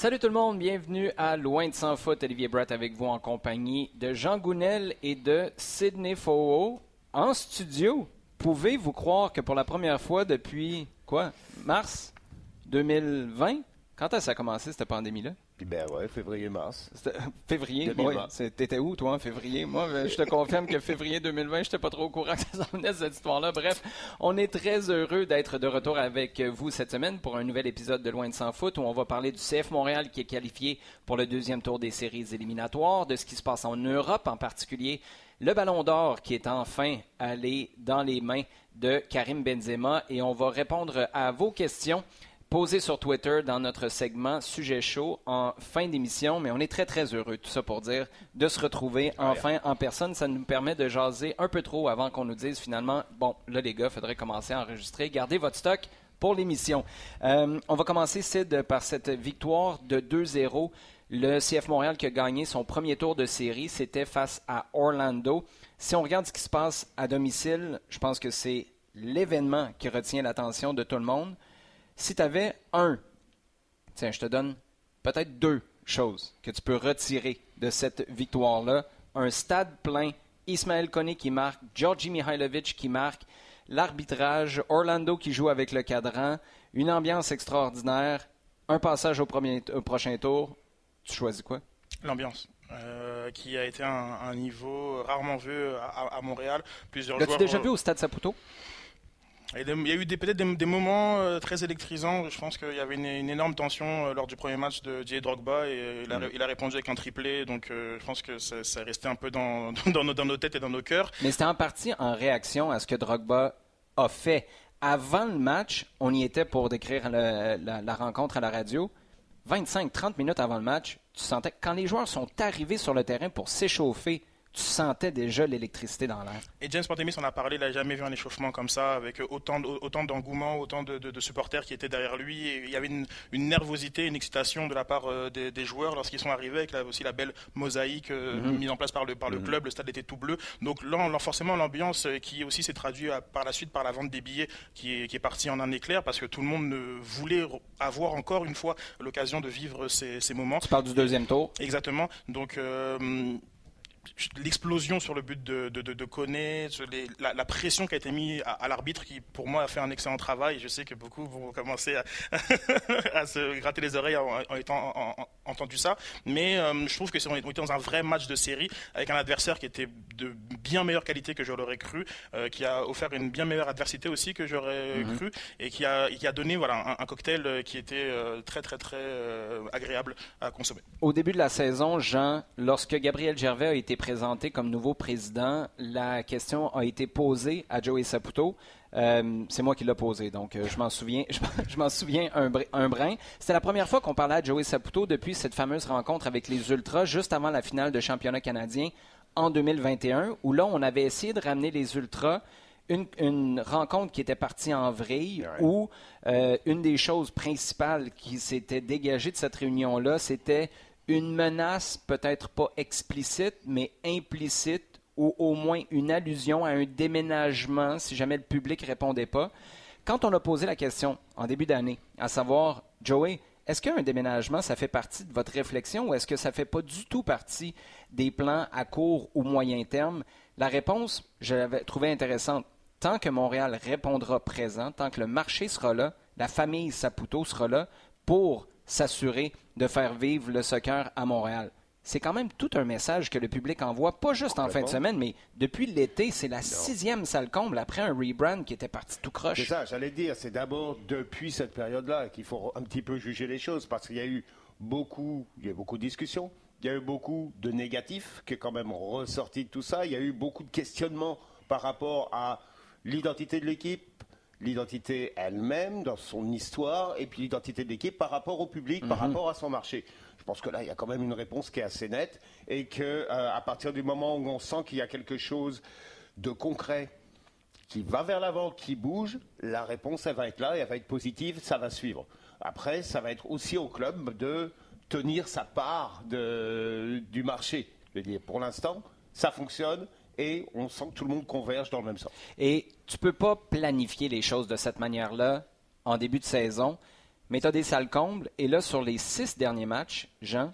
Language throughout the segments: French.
Salut tout le monde, bienvenue à Loin de sans foot. Olivier Brett avec vous en compagnie de Jean Gounel et de Sidney Foo en studio. Pouvez-vous croire que pour la première fois depuis quoi Mars 2020 Quand ça a commencé cette pandémie-là? Ben ouais, février-mars. Février, oui. T'étais où, toi, en février? Moi, ben, je te confirme que février 2020, je n'étais pas trop au courant que ça s'en venait, cette histoire-là. Bref, on est très heureux d'être de retour avec vous cette semaine pour un nouvel épisode de Loin de sans foot où on va parler du CF Montréal qui est qualifié pour le deuxième tour des séries éliminatoires, de ce qui se passe en Europe, en particulier le Ballon d'Or qui est enfin allé dans les mains de Karim Benzema et on va répondre à vos questions posé sur Twitter dans notre segment Sujet chaud en fin d'émission. Mais on est très, très heureux, tout ça pour dire, de se retrouver enfin en personne. Ça nous permet de jaser un peu trop avant qu'on nous dise finalement, bon, là, les gars, il faudrait commencer à enregistrer. Gardez votre stock pour l'émission. Euh, on va commencer, Sid, par cette victoire de 2-0. Le CF Montréal qui a gagné son premier tour de série, c'était face à Orlando. Si on regarde ce qui se passe à domicile, je pense que c'est l'événement qui retient l'attention de tout le monde si tu avais un, tiens, je te donne peut-être deux choses que tu peux retirer de cette victoire-là. Un stade plein, Ismaël Koné qui marque, Georgi Mihailovic qui marque, l'arbitrage, Orlando qui joue avec le cadran, une ambiance extraordinaire, un passage au, premier, prochain tour. Tu choisis quoi? L'ambiance. Euh, qui a été un, un niveau rarement vu à, Montréal. Plusieurs L'as-tu déjà vu au Stade Saputo? Il y a eu peut-être des, moments euh, très électrisants. Je pense qu'il y avait une, énorme tension euh, lors du premier match de Didier Drogba et il a, mm. répondu avec un triplé. Donc euh, je pense que ça, ça restait un peu dans, dans, nos, têtes et dans nos cœurs. Mais c'était en partie en réaction à ce que Drogba a fait. Avant le match, on y était pour décrire la, la rencontre à la radio. 25-30 minutes avant le match, tu sentais que quand les joueurs sont arrivés sur le terrain pour s'échauffer, tu sentais déjà l'électricité dans l'air? Et James Pantemis en a parlé, il n'a jamais vu un échauffement comme ça, avec autant, autant d'engouement, autant de, supporters qui étaient derrière lui. Et il y avait une, nervosité, une excitation de la part euh, des, joueurs lorsqu'ils sont arrivés, avec aussi la belle mosaïque euh, mhm. mise en place par le, par le mhm. club. Le stade était tout bleu. Donc là, forcément, l'ambiance euh, qui aussi s'est traduite par la suite par la vente des billets qui est, qui est partie en un éclair, parce que tout le monde voulait avoir encore une fois l'occasion de vivre ces, moments. Tu parles du deuxième tour? Exactement. Donc l'explosion sur le but de, de, de, la, pression qui a été mise à, l'arbitre qui pour moi a fait un excellent travail. Je sais que beaucoup vont commencer à, à se gratter les oreilles en, étant entendu ça, mais euh, je trouve que c'est on était dans un vrai match de série avec un adversaire qui était de bien meilleure qualité que je l'aurais cru, euh, qui a offert une bien meilleure adversité aussi que j'aurais mhm. cru et qui a, qui a donné voilà un, cocktail qui était euh, très très très agréable à consommer. Au début de la saison, Jean, lorsque Gabriel Gervais a été présenté comme nouveau président, la question a été posée à Joey Saputo. Euh, c'est moi qui l'ai posé, donc euh, je m'en souviens, je, m'en souviens un, un brin. C'était la première fois qu'on parlait à Joey Saputo depuis cette fameuse rencontre avec les Ultras, juste avant la finale de championnat canadien en 2021, où là, on avait essayé de ramener les Ultras. Une, rencontre qui était partie en vrille, où euh, une des choses principales qui s'était dégagée de cette réunion-là, c'était une menace peut-être pas explicite, mais implicite, ou au moins une allusion à un déménagement si jamais le public répondait pas. Quand on a posé la question en début d'année, à savoir, Joey, est-ce qu'un déménagement, ça fait partie de votre réflexion ou est-ce que ça fait pas du tout partie des plans à court ou moyen terme? La réponse, je l'avais trouvée intéressante. Tant que Montréal répondra présent, tant que le marché sera là, la famille Saputo sera là pour s'assurer de faire vivre le soccer à Montréal. C'est quand même tout un message que le public envoie, pas juste en fin de semaine, mais depuis l'été, c'est la sixième salle comble après un rebrand qui était parti tout croche. C'est ça, j'allais dire, c'est d'abord depuis cette période-là qu'il faut un petit peu juger les choses, parce qu'il y a eu beaucoup, il y a beaucoup de discussions, il y a eu beaucoup de négatifs qui est quand même ressorti de tout ça, il y a eu beaucoup de questionnements par rapport à l'identité de l'équipe, l'identité elle-même, dans son histoire, et puis l'identité de l'équipe par rapport au public, par mhm. rapport à son marché. Je pense que là, il y a quand même une réponse qui est assez nette, et que euh, à partir du moment où on sent qu'il y a quelque chose de concret qui va vers l'avant, qui bouge, la réponse, elle va être là, et elle va être positive, ça va suivre. Après, ça va être aussi au club de tenir sa part du marché. Je veux dire, pour l'instant, ça fonctionne et on sent que tout le monde converge dans le même sens. Et tu peux pas planifier les choses de cette manière-là en début de saison. mais tu as des salles combles. Et là, sur les six derniers matchs, Jean,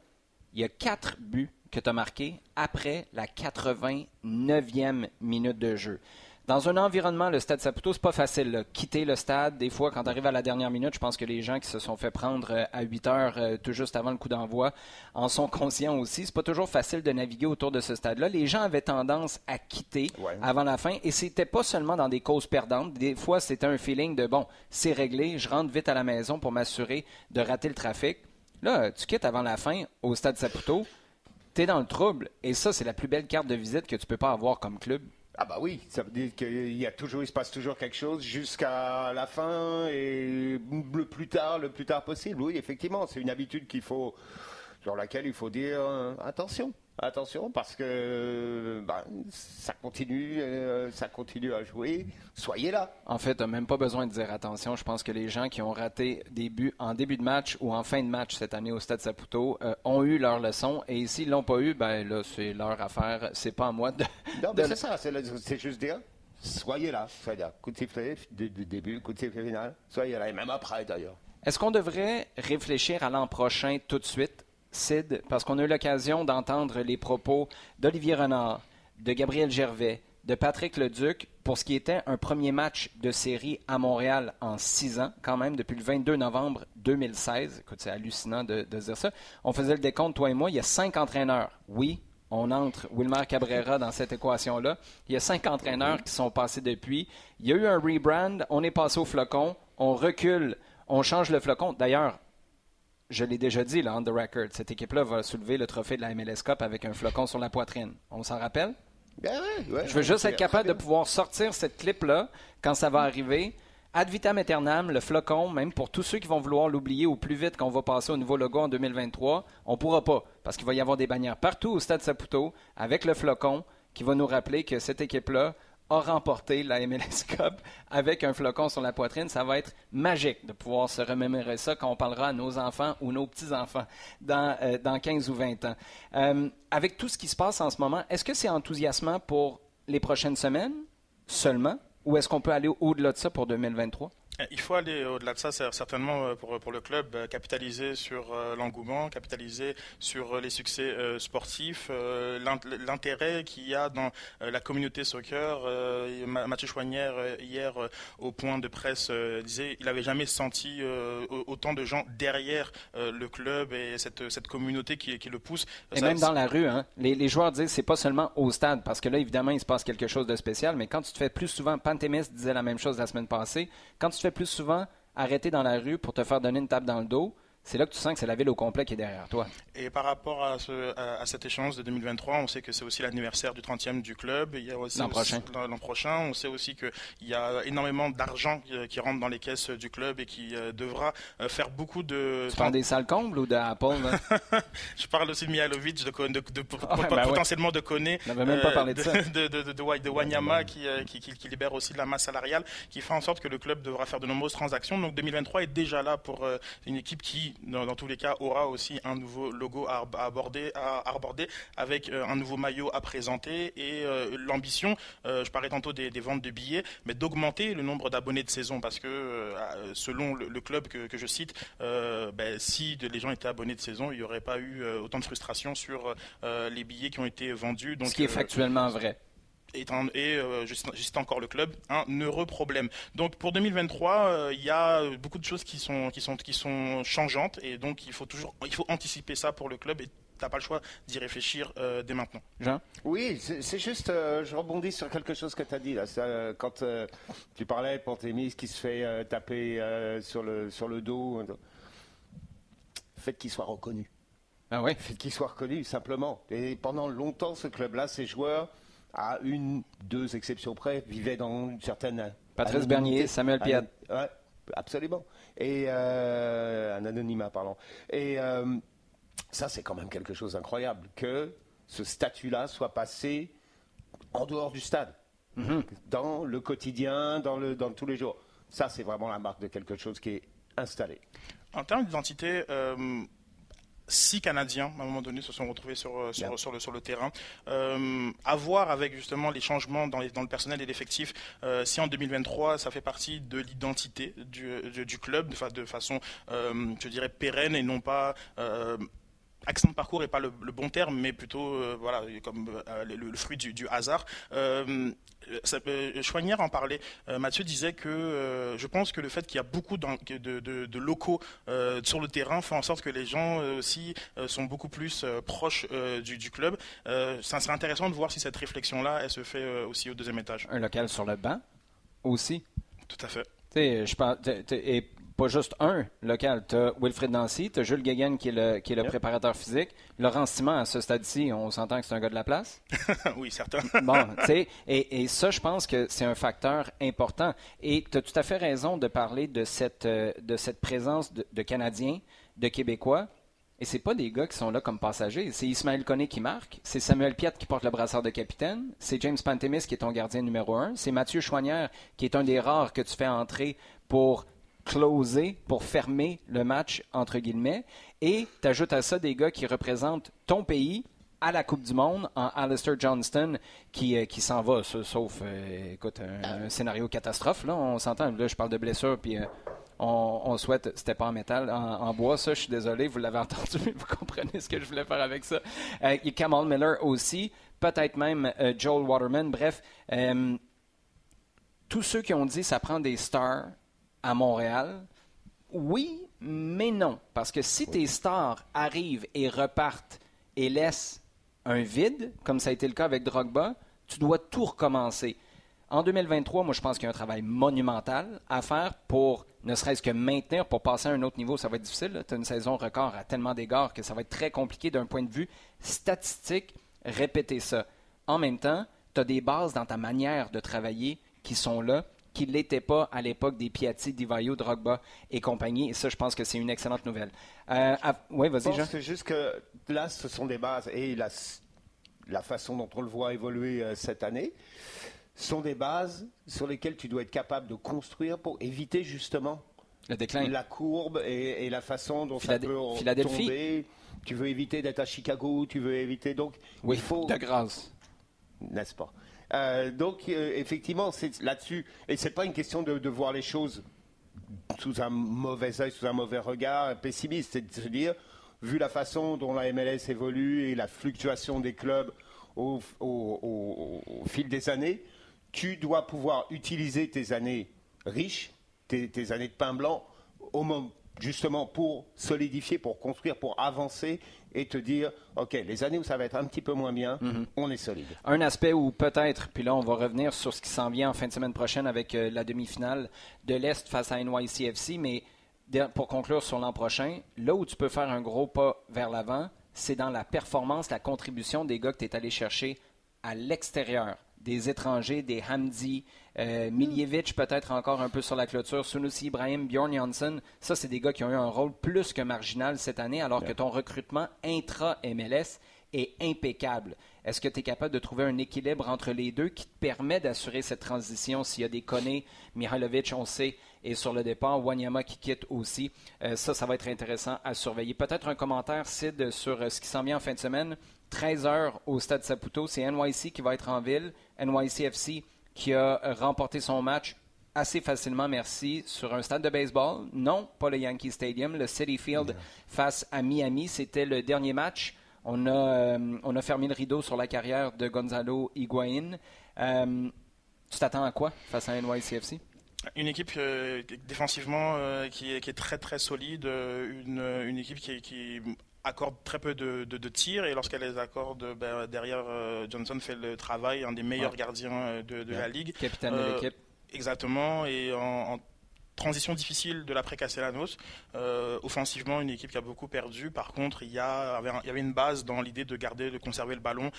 il y a quatre buts que tu as marqués après la 89e minute de jeu. Dans un environnement, le stade Saputo, c'est pas facile. Quitter le stade, des fois, quand tu arrives à la dernière minute, je pense que les gens qui se sont fait prendre euh, à 8 heures euh, tout juste avant le coup d'envoi en sont conscients aussi. C'est pas toujours facile de naviguer autour de ce stade-là. Les gens avaient tendance à quitter avant la fin et c'était pas seulement dans des causes perdantes. Des fois, c'était un feeling de bon, c'est réglé, je rentre vite à la maison pour m'assurer de rater le trafic. Là, tu quittes avant la fin au stade Saputo, tu es dans le trouble et ça, c'est la plus belle carte de visite que tu peux pas avoir comme club. Ah bah oui, ça veut dire qu'il y a toujours, il se passe toujours quelque chose jusqu'à la fin et le plus tard, le plus tard possible. Oui, effectivement, c'est une habitude qu'il faut, sur laquelle il faut dire euh, attention. Attention parce que bah, ça continue, euh, ça continue à jouer. Soyez là. En fait, tu même pas besoin de dire attention. Je pense que les gens qui ont raté des buts en début de match ou en fin de match cette année au Stade Saputo euh, ont eu leur leçon. Et s'ils l'ont pas eu, ben là, c'est leur affaire. C'est pas à moi de. Non, mais c'est ça. C'est juste dire soyez là. Soyez là. Coup de sifflet du début, coup de sifflet final. Soyez là. Et même après d'ailleurs. Est-ce qu'on devrait réfléchir à l'an prochain tout de suite? Sid, parce qu'on a eu l'occasion d'entendre les propos d'Olivier Renard, de Gabriel Gervais, de Patrick Leduc pour ce qui était un premier match de série à Montréal en six ans, quand même, depuis le 22 novembre 2016. Écoute, c'est hallucinant de, dire ça. On faisait le décompte, toi et moi, il y a cinq entraîneurs. Oui, on entre Wilmer Cabrera dans cette équation-là. Il y a cinq entraîneurs qui sont passés depuis. Il y a eu un rebrand, on est passé au flocon, on recule, on change le flocon. D'ailleurs, je l'ai déjà dit, là, on the record, cette équipe-là va soulever le trophée de la MLS Cup avec un flocon sur la poitrine. On s'en rappelle? Ben je veux juste être capable de pouvoir sortir cette clip-là quand ça va arriver. Ad vitam aeternam, le flocon, même pour tous ceux qui vont vouloir l'oublier au plus vite qu'on va passer au nouveau logo en 2023, on pourra pas. Parce qu'il va y avoir des bannières partout au Stade Saputo avec le flocon qui va nous rappeler que cette équipe-là a remporté la MLS Cup avec un flocon sur la poitrine. Ça va être magique de pouvoir se remémorer ça quand on parlera à nos enfants ou nos petits-enfants dans, euh, dans 15 ou 20 ans. Euh, avec tout ce qui se passe en ce moment, est-ce que c'est enthousiasmant pour les prochaines semaines seulement ou est-ce qu'on peut aller au-delà de ça pour 2023? Euh, il faut aller au-delà de ça, certainement euh, pour, pour le club, euh, capitaliser sur l'engouement, capitaliser sur les succès sportifs, l'intérêt qu'il y a dans la communauté soccer. Mathieu Chouanière, hier, au point de presse, disait il n'avait jamais senti autant de gens derrière le club et cette, cette communauté qui, qui le pousse. Et même dans la rue, hein, les, les, joueurs disent c'est pas seulement au stade, parce que là, évidemment, il se passe quelque chose de spécial, mais quand tu te fais plus souvent, Pantémis disait la même chose la semaine passée, quand tu te plus souvent arrêter dans la rue pour te faire donner une tape dans le dos, c'est là que tu sens que c'est la ville au complet qui est derrière toi. Et par rapport à, ce, à, cette échéance de 2023, on sait que c'est aussi l'anniversaire du 30e du club. L'an prochain. L'an prochain, on sait aussi qu'il y a énormément d'argent qui, rentre dans les caisses du club et qui euh, devra euh, faire beaucoup de. Tu parles des salles combles ou d'Apple Je parle aussi de Mihalovic, de, de, ah bah potentiellement de Koné. On n'avait même pas parlé de ça. De, Wanyama qui, euh, qui, qui, libère aussi de la masse salariale, qui fait en sorte que le club devra faire de nombreuses transactions. Donc 2023 est déjà là pour une équipe qui, dans tous les cas, aura aussi un nouveau logo à aborder, à aborder avec euh, un nouveau maillot à présenter et euh, l'ambition, euh, je parlais tantôt des, ventes de billets, mais d'augmenter le nombre d'abonnés de saison parce que selon le, club que, je cite, ben, si les gens étaient abonnés de saison, il n'y aurait pas eu autant de frustration sur les billets qui ont été vendus. Donc, Ce qui est factuellement vrai et euh, juste, encore le club, un heureux problème. Donc pour 2023, euh, il y a beaucoup de choses qui sont, qui, sont, qui sont changeantes et donc il faut toujours il faut anticiper ça pour le club et n'as pas le choix d'y réfléchir euh, dès maintenant. Jean? Oui, c'est juste, je rebondis sur quelque chose que tu as dit là. quand tu parlais de Pantémis qui se fait taper sur, le, sur le dos, faites qu'il soit reconnu. Ah oui Faites qu'il soit reconnu, simplement. Et pendant longtemps, ce club-là, ces joueurs, à une, deux exceptions près, vivaient dans une certaine. Patrice Bernier, Samuel Piat. Ouais, absolument. Et euh, un anonymat, pardon. Et euh, ça, c'est quand même quelque chose d'incroyable que ce statut-là soit passé en dehors du stade, mhm. dans le quotidien, dans, le, dans tous les jours. Ça, c'est vraiment la marque de quelque chose qui est installé. En termes d'identité, euh, six Canadiens, à un moment donné, se sont retrouvés sur, euh, sur, le, sur le terrain. Euh, à voir avec justement les changements dans, les, dans le personnel et l'effectif, euh, si en 2023, ça fait partie de l'identité du, du, club de, de façon, euh, je dirais, pérenne et non pas accent de parcours n'est pas le, bon terme, mais plutôt euh, voilà, comme euh, le, fruit du, hasard. Euh, Chouanière en parlait. Mathieu disait que je pense que le fait qu'il y a beaucoup de, locaux sur le terrain fait en sorte que les gens aussi sont beaucoup plus proches du, club. ça serait intéressant de voir si cette réflexion-là, elle se fait aussi au deuxième étage. Un local sur le banc aussi? Tout à fait. Je et pas juste un local. Tu as Wilfred Nancy, tu as Jules Guéguen qui est le, qui est le préparateur physique. Laurent Simon, à ce stade-ci, on s'entend que c'est un gars de la place. oui, certain. bon, tu sais, et, et, ça, je pense que c'est un facteur important. Et tu as tout à fait raison de parler de cette, euh, de cette présence de, de Canadiens, de Québécois. Et c'est pas des gars qui sont là comme passagers. C'est Ismaël Koné qui marque, c'est Samuel Piat qui porte le brassard de capitaine, c'est James Pantemis qui est ton gardien numéro un, c'est Mathieu Chouanière qui est un des rares que tu fais entrer pour closer pour fermer le match, entre guillemets. Et tu ajoutes à ça des gars qui représentent ton pays à la Coupe du Monde en Alistair Johnston qui, euh, qui s'en va, sauf, euh, écoute, un, scénario catastrophe. Là, on s'entend. Là, je parle de blessure, puis euh, on, souhaite, c'était pas en métal, en, bois, ça, je suis désolé, vous l'avez entendu, mais vous comprenez ce que je voulais faire avec ça. a Kamal Miller aussi, peut-être même Joel Waterman. Bref, tous ceux qui ont dit ça prend des stars, à Montréal? Oui, mais non. Parce que si tes stars arrivent et repartent et laissent un vide, comme ça a été le cas avec Drogba, tu dois tout recommencer. En 2023, moi, je pense qu'il y a un travail monumental à faire pour ne serait-ce que maintenir, pour passer à un autre niveau. Ça va être difficile. Tu as une saison record à tellement d'égards que ça va être très compliqué d'un point de vue statistique. Répéter ça. En même temps, tu as des bases dans ta manière de travailler qui sont là qui ne l'était pas à l'époque des Piatti, Divayo, Drogba et compagnie. Et ça, je pense que c'est une excellente nouvelle. Euh, oui, vas-y, Jean. C'est juste que là, ce sont des bases et la, la façon dont on le voit évoluer euh, cette année sont des bases sur lesquelles tu dois être capable de construire pour éviter justement le déclin. La courbe et, la façon dont ça peut tomber. Tu veux éviter d'être à Chicago, tu veux éviter donc. Oui, il faut. De grâce. N'est-ce pas? Euh, donc, euh, effectivement, c'est là-dessus. Et c'est pas une question de, voir les choses sous un mauvais œil, sous un mauvais regard pessimiste. C'est de se dire, vu la façon dont la MLS évolue et la fluctuation des clubs au, fil des années, tu dois pouvoir utiliser tes années riches, tes, tes années de pain blanc, au moment justement pour solidifier, pour construire, pour avancer et te dire, OK, les années où ça va être un petit peu moins bien, mhm. on est solide. Un aspect où peut-être, puis là on va revenir sur ce qui s'en vient en fin de semaine prochaine avec euh, la demi-finale de l'Est face à NYCFC, mais pour conclure sur l'an prochain, là où tu peux faire un gros pas vers l'avant, c'est dans la performance, la contribution des gars que tu es allé chercher à l'extérieur des étrangers, des Hamdi, euh, Miljevic peut-être encore un peu sur la clôture, Sunusi Ibrahim, Bjorn Janssen. Ça, c'est des gars qui ont eu un rôle plus que marginal cette année, alors que ton recrutement intra-MLS est impeccable. Est-ce que tu es capable de trouver un équilibre entre les deux qui te permet d'assurer cette transition? S'il y a des Koné, Mihailovic, on sait, et sur le départ, Wanyama qui quitte aussi. Euh, ça, ça va être intéressant à surveiller. Peut-être un commentaire, Sid, sur euh, ce qui s'en vient en fin de semaine. 13 heures au Stade Saputo. C'est NYC qui va être en ville. NYCFC qui a remporté son match assez facilement, merci, sur un stade de baseball. Non, pas le Yankee Stadium, le City Field face à Miami. C'était le dernier match. On a, euh, on a fermé le rideau sur la carrière de Gonzalo Higuain. Euh, tu t'attends à quoi face à NYCFC? Une équipe euh, défensivement qui, est, qui, est, très très solide, une, une équipe qui, qui accorde très peu de, de, tirs et lorsqu'elle les accorde, ben, derrière euh, Johnson fait le travail, un des meilleurs gardiens de, la ligue. Capitaine de l'équipe. Exactement, et en, transition difficile de l'après Castellanos. offensivement, une équipe qui a beaucoup perdu. Par contre, il y, a, il y avait une base dans l'idée de garder, de conserver le ballon,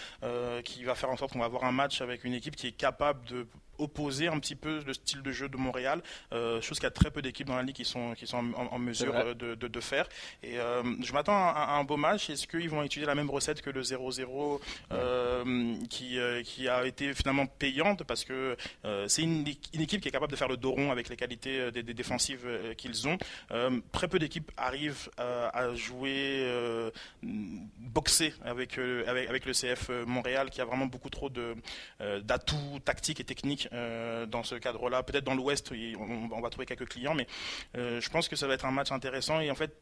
qui va faire en sorte qu'on va avoir un match avec une équipe qui est capable de opposer un petit peu le style de jeu de Montréal, chose qu'il y a très peu d'équipes dans la ligue qui sont, qui sont en, mesure de, de, faire. Et je m'attends à, un beau match. Est-ce qu'ils vont utiliser la même recette que le 0-0 qui, qui a été finalement payante parce que c'est une, une, équipe qui est capable de faire le dos rond avec les qualités des, des défensives qu'ils ont. très peu d'équipes arrivent à jouer, boxer avec, avec, avec le CF Montréal qui a vraiment beaucoup trop d'atouts tactiques et techniques dans ce cadre-là. Peut-être dans l'Ouest, on, va trouver quelques clients, mais je pense que ça va être un match intéressant et en fait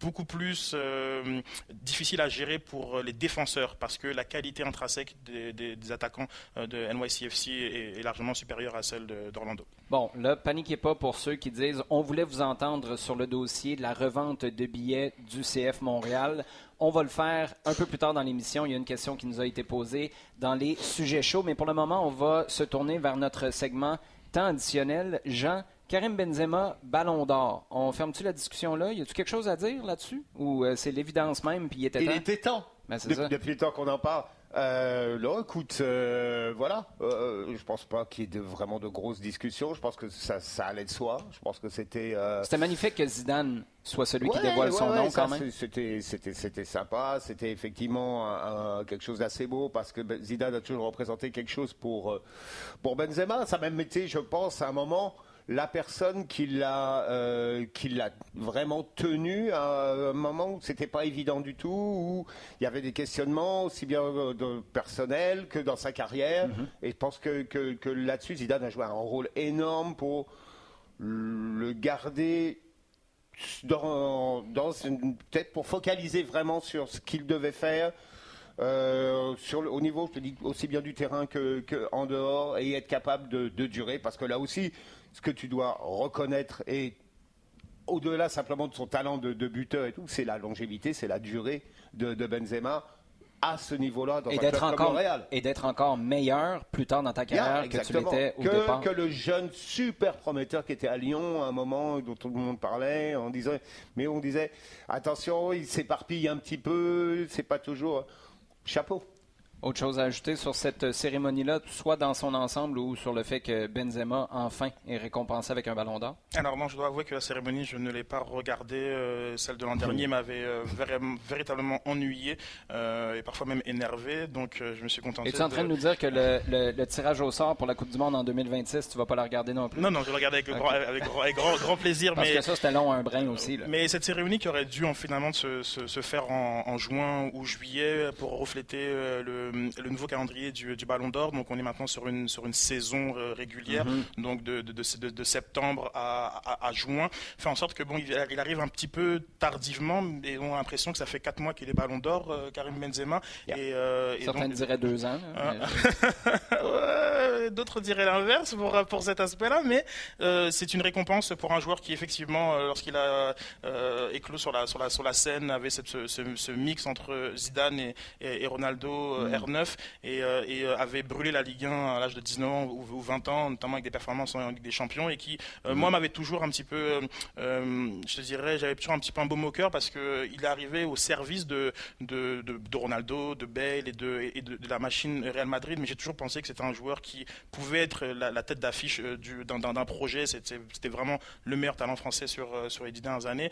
beaucoup plus euh, difficile à gérer pour les défenseurs parce que la qualité intrinsèque des, attaquants euh, de NYCFC est, largement supérieure à celle d'Orlando. Bon, là, paniquez pas pour ceux qui disent on voulait vous entendre sur le dossier de la revente de billets du CF Montréal. On va le faire un peu plus tard dans l'émission. Il y a une question qui nous a été posée dans les sujets chauds, mais pour le moment, on va se tourner vers notre segment temps additionnel. Jean, Karim Benzema, Ballon d'Or. On ferme-tu la discussion là? Y a-tu quelque chose à dire là-dessus? Ou euh, c'est l'évidence même, puis il était temps? Il était temps. Ben, depuis, le temps qu'on en parle. Euh, là, écoute, euh, voilà. Euh, je pense pas qu'il y ait de, vraiment de grosses discussions. Je pense que ça, ça allait de soi. Je pense que c'était. Euh, c'était magnifique que Zidane soit celui qui dévoile son nom quand même. C'était, c'était, c'était sympa. C'était effectivement quelque chose d'assez beau parce que Zidane a toujours représenté quelque chose pour pour Benzema. Ça même été, je pense, à un moment la personne qui l'a euh, qui l'a vraiment tenu à un moment où c'était pas évident du tout, où il y avait des questionnements aussi bien de personnel que dans sa carrière. Mm-hmm. Et je pense que, que, là-dessus, Zidane a joué un rôle énorme pour le garder dans, dans peut-être pour focaliser vraiment sur ce qu'il devait faire. Euh, sur au niveau, je te dis, aussi bien du terrain que, en dehors, et être capable de, de durer, parce que là aussi, ce que tu dois reconnaître et au-delà simplement de son talent de, buteur et tout, c'est la longévité, c'est la durée de, Benzema à ce niveau-là dans et d'être encore Montréal. et d'être encore meilleur plus tard dans ta carrière que tu l'étais au départ. Que le jeune super prometteur qui était à Lyon à un moment dont tout le monde parlait, on disait, mais on disait attention, il s'éparpille un petit peu, c'est pas toujours chapeau. Autre chose à ajouter sur cette cérémonie-là, soit dans son ensemble ou sur le fait que Benzema, enfin, est récompensé avec un ballon d'or? Alors, moi, je dois avouer que la cérémonie, je ne l'ai pas regardée. Euh, celle de l'an dernier m'avait euh, véritablement ennuyé euh, et parfois même énervé. Donc, je me suis contenté. Es-tu en train de... nous dire que le, tirage au sort pour la Coupe du Monde en 2026, tu vas pas la regarder non plus? Non, non, je vais la regarder avec, grand, grand, plaisir. Parce que ça, c'était long, un brin aussi. Mais cette cérémonie qui aurait dû en, finalement se, se, faire en, en, juin ou juillet pour refléter le le, nouveau calendrier du, Ballon d'Or. Donc on est maintenant sur une, sur une saison euh, régulière, mhm. donc de, de, septembre à, juin. Fait en sorte que bon, il, arrive un petit peu tardivement, et on a l'impression que ça fait quatre mois qu'il est Ballon d'Or, euh, Karim Benzema. Et, euh, Certains diraient deux ans. D'autres diraient l'inverse pour, pour cet aspect-là, mais c'est une récompense pour un joueur qui effectivement, lorsqu'il a éclos sur la, sur, la, sur la scène, avait ce, ce, mix entre Zidane et, et, Ronaldo, mhm. R9 et, euh, euh, avait brûlé la Ligue 1 à l'âge de 19 ans ou, 20 ans, notamment avec des performances en Ligue des Champions et qui, euh, mhm. moi, m'avait toujours un petit peu, je dirais, j'avais toujours un petit peu un beau moqueur parce qu'il est arrivé au service de, de, de, Ronaldo, de Bale et, de, et de, la machine Real Madrid, mais j'ai toujours pensé que c'était un joueur qui pouvait être la, tête d'affiche d'un projet. C'était vraiment le meilleur talent français sur, sur les dix dernières années,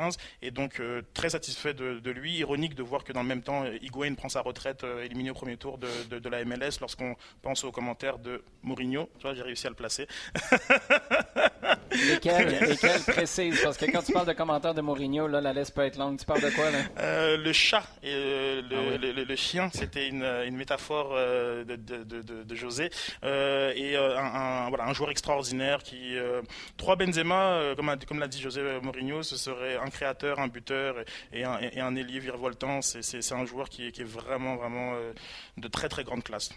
15. Et donc, très satisfait de, lui. Ironique de voir que dans le même temps, Higuain prend sa retraite éliminé au premier tour de, de, la MLS lorsqu'on pense aux commentaires de Mourinho. Tu vois, j'ai réussi à le placer. Lesquels, lesquels précise Parce que quand tu parles de commentaires de Mourinho, là, la liste peut être longue. Tu parles de quoi, là? Euh, Le chat et euh, ah le, le, chien, c'était une, une, métaphore euh, de, de, José. et un, voilà, un joueur extraordinaire qui. trois Benzema, comme, comme l'a dit José Mourinho, ce serait un créateur, un buteur et un, et un ailier virevoltant. C'est un joueur qui, qui est vraiment, vraiment de très très grande classe.